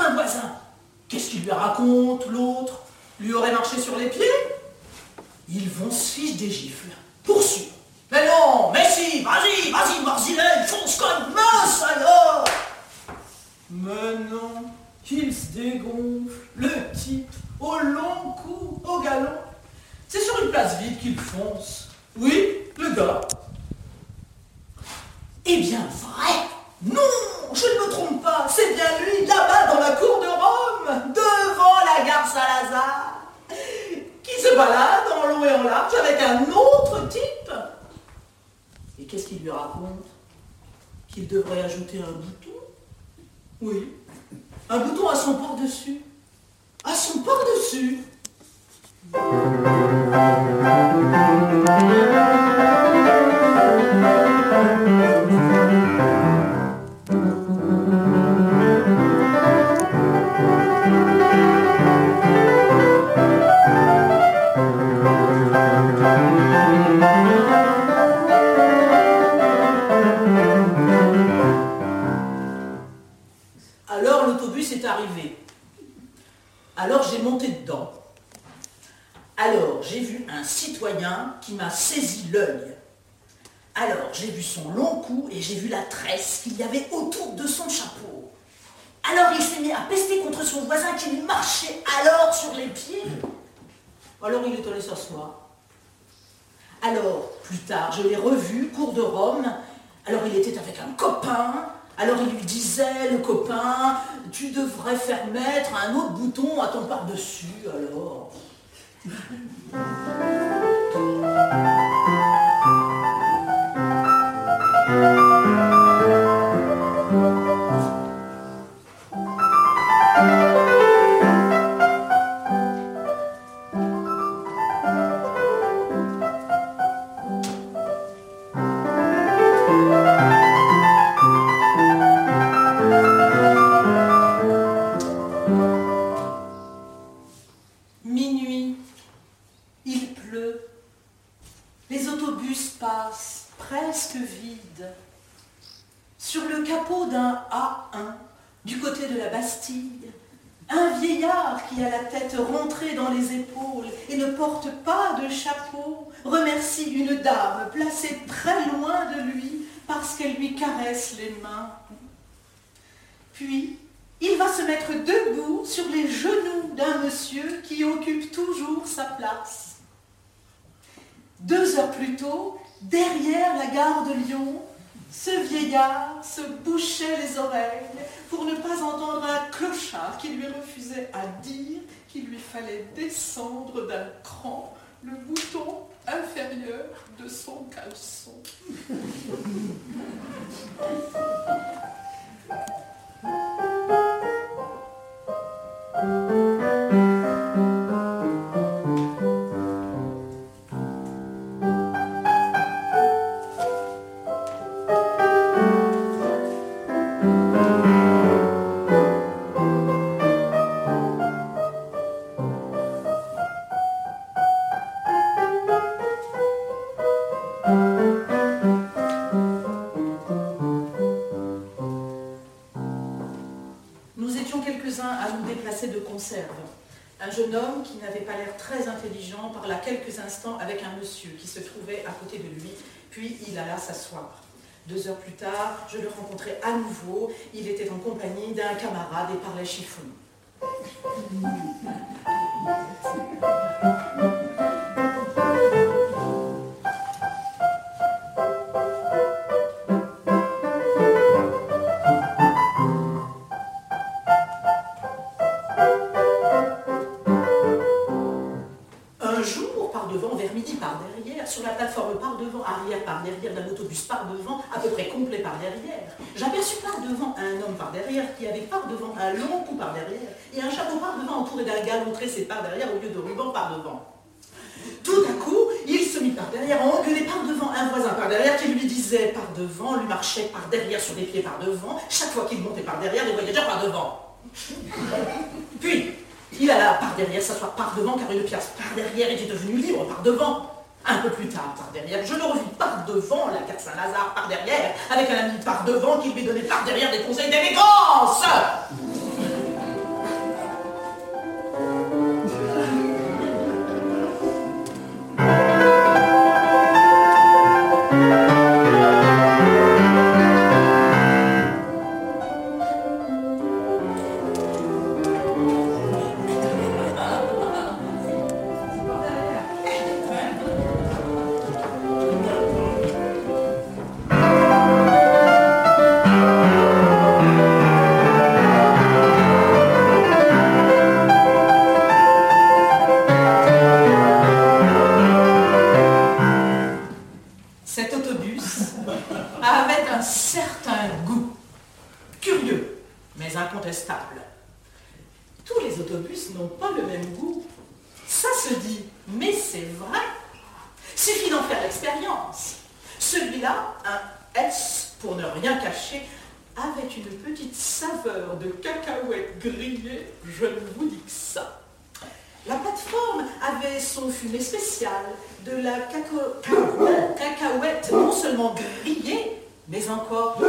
un voisin. Qu'est-ce qu'il lui raconte, l'autre? Lui aurait marché sur les pieds? Ils vont se fiche des gifles, pour sûr. Mais non, mais si, vas-y, vas-y, Barzilène, fonce comme mince alors Mais non, se dégonfle, le type, au long cou, au galon. C'est sur une place vide qu'il fonce. Oui, le gars, eh bien, vrai Non Je ne me trompe pas, c'est bien lui, là-bas dans la cour de Rome, devant la gare Saint-Lazare, qui se balade en long et en large avec un autre type. Et qu'est-ce qu'il lui raconte? Qu'il devrait ajouter un bouton? Oui, un bouton à son port-dessus. À son port-dessus monté dedans. Alors j'ai vu un citoyen qui m'a saisi l'œil. Alors j'ai vu son long cou et j'ai vu la tresse qu'il y avait autour de son chapeau. Alors il s'est mis à pester contre son voisin qui marchait alors sur les pieds. Alors il est allé s'asseoir. Alors, plus tard, je l'ai revu, cours de Rome. Alors il était avec un copain. Alors il lui disait, le copain, tu devrais faire mettre un autre bouton à ton par-dessus, alors. Plus tôt, derrière la gare de Lyon, ce vieillard se bouchait les oreilles pour ne pas entendre un clochard qui lui refusait à dire qu'il lui fallait descendre d'un cran le bouton inférieur de son caleçon. Déplacer de conserve. Un jeune homme qui n'avait pas l'air très intelligent parla quelques instants avec un monsieur qui se trouvait à côté de lui, puis il alla s'asseoir. Deux heures plus tard, je le rencontrai à nouveau. Il était en compagnie d'un camarade et parlait chiffon. Par derrière, sur la plateforme par devant, arrière par derrière d'un autobus par devant, à peu près complet par derrière, j'aperçus par devant un homme par derrière qui avait par devant un long cou par derrière et un chapeau par devant entouré d'un galon tressé par derrière au lieu de ruban par devant. Tout à coup, il se mit par derrière, a engueulé par devant un voisin par derrière qui lui disait par devant, lui marchait par derrière sur les pieds par devant, chaque fois qu'il montait par derrière, les voyageurs par devant. Puis, il alla par derrière s'asseoir par devant car une pièce par derrière était devenue libre par devant. Un peu plus tard, par derrière, je le revis par devant, la carte Saint-Lazare par derrière, avec un ami par devant qui lui donnait par derrière des conseils d'élégance. Incontestable. Tous les autobus n'ont pas le même goût. Ça se dit, mais c'est vrai. Suffit d'en faire l'expérience. Celui-là, un S pour ne rien cacher, avait une petite saveur de cacahuètes grillées, je ne vous dis que ça. La plateforme avait son fumée spéciale, de la cacahuète non seulement grillée, mais encore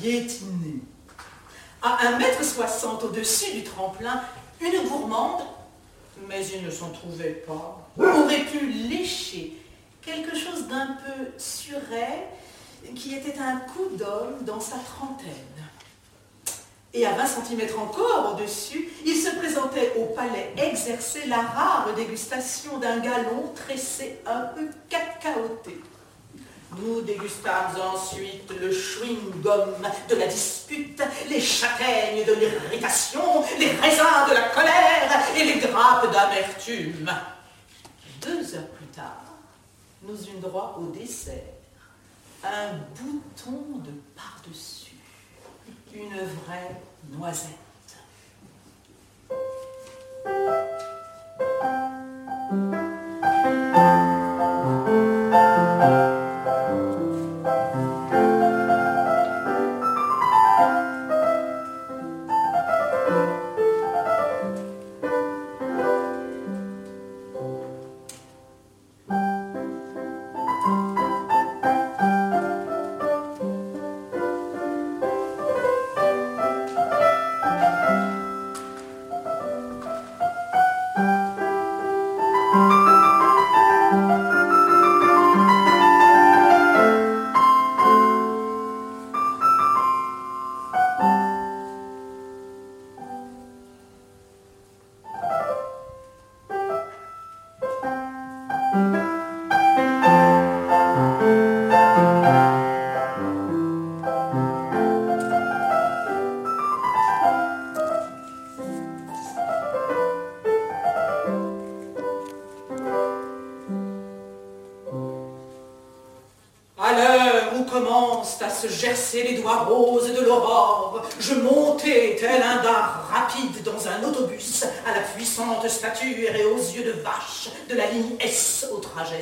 piétinée au-dessus du tremplin, une gourmande, mais il ne s'en trouvait pas, aurait pu lécher quelque chose d'un peu suret qui était un coup d'homme dans sa trentaine. Et à 20 cm encore au-dessus, il se présentait au palais exercer la rare dégustation d'un galon tressé un peu cacaoté. Nous dégustâmes ensuite le chewing-gum de la dispute, les châtaignes de l'irritation, les raisins de la colère et les grappes d'amertume. Deux heures plus tard, nous eûmes droit au dessert, un bouton de par-dessus, une vraie noisette.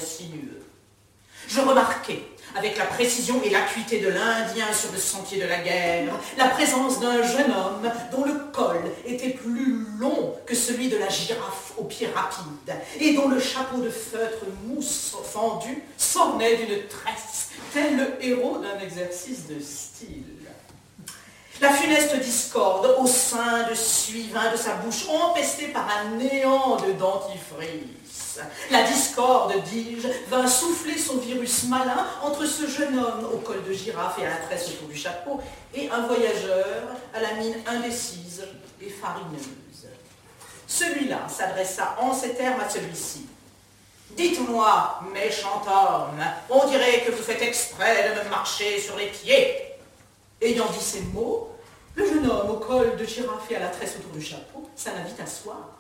Sinueux. Je remarquais, avec la précision et l'acuité de l'Indien sur le sentier de la guerre, la présence d'un jeune homme dont le col était plus long que celui de la girafe aux pieds rapides et dont le chapeau de feutre mousse fendu s'ornait d'une tresse tel le héros d'un exercice de style. La funeste discorde au sein de suivant de sa bouche, empestée par un néant de dentifrice. La discorde, dis-je, vint souffler son virus malin entre ce jeune homme au col de girafe et à la tresse autour du chapeau et un voyageur à la mine indécise et farineuse. Celui-là s'adressa en ces termes à celui-ci. Dites-moi, méchant homme, on dirait que vous faites exprès de me marcher sur les pieds. Ayant dit ces mots, le jeune homme au col de girafe et à la tresse autour du chapeau s'en invite à s'asseoir.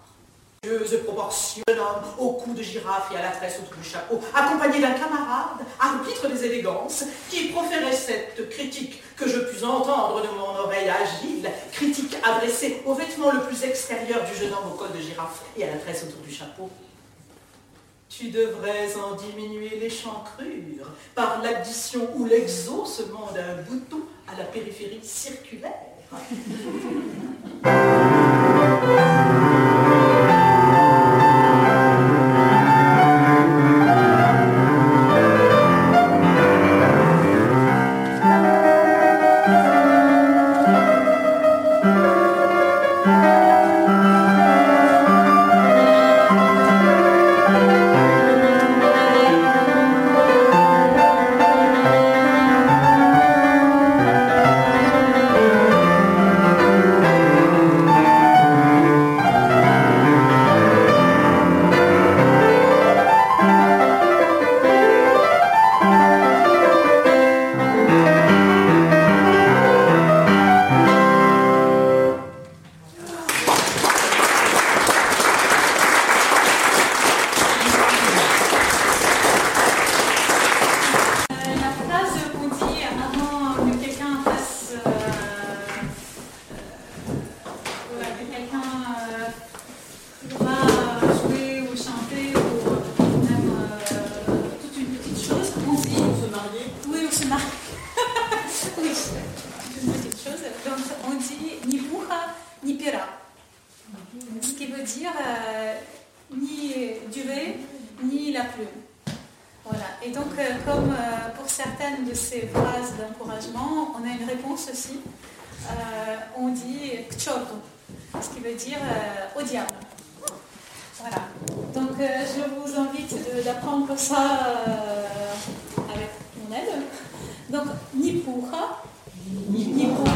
Jeune proportion, jeune homme au cou de girafe et à la tresse autour du chapeau, accompagné d'un camarade, arbitre des élégances, qui proférait cette critique que je pus entendre de mon oreille agile, critique adressée au vêtement le plus extérieur du jeune homme au col de girafe et à la tresse autour du chapeau. Tu devrais en diminuer l'échancrure par l'addition ou l'exaucement d'un bouton à la périphérie circulaire. пуха, ни пуха.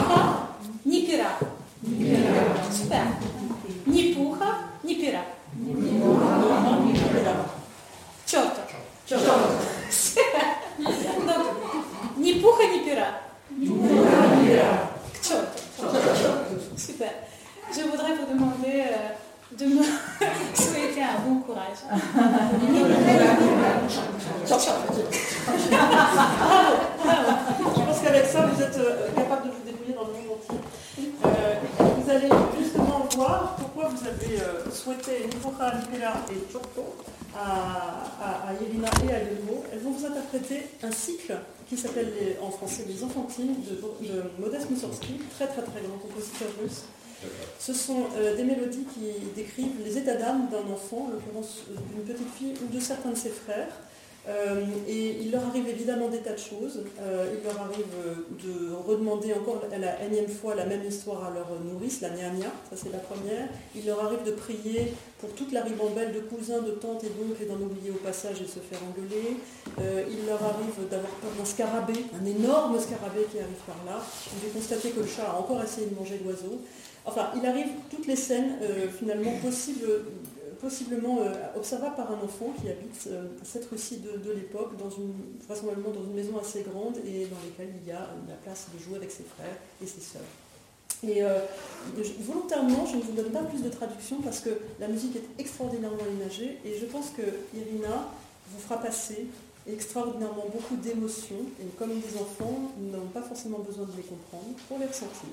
Ce sont euh, des mélodies qui décrivent les états d'âme d'un enfant, en l'occurrence euh, d'une petite fille ou de certains de ses frères. Euh, et il leur arrive évidemment des tas de choses. il leur arrive de redemander encore à la énième fois la même histoire à leur nourrice, la Nyamia, ça c'est la première. Il leur arrive de prier pour toute la ribambelle de cousins, de tantes et d'oncles et d'en oublier au passage et de se faire engueuler. il leur arrive d'avoir peur d'un scarabée, un énorme scarabée qui arrive par là. J'ai constaté que le chat a encore essayé de manger l'oiseau. Enfin, il arrive toutes les scènes euh, finalement possiblement euh, observables par un enfant qui habite euh, cette Russie de, l'époque, dans une, vraisemblablement dans une maison assez grande et dans laquelle il y a la place de jouer avec ses frères et ses sœurs. Et volontairement, je ne vous donne pas plus de traduction parce que la musique est extraordinairement imagée et je pense que Irina vous fera passer extraordinairement beaucoup d'émotions et comme des enfants, nous n'avons pas forcément besoin de les comprendre pour les ressentir.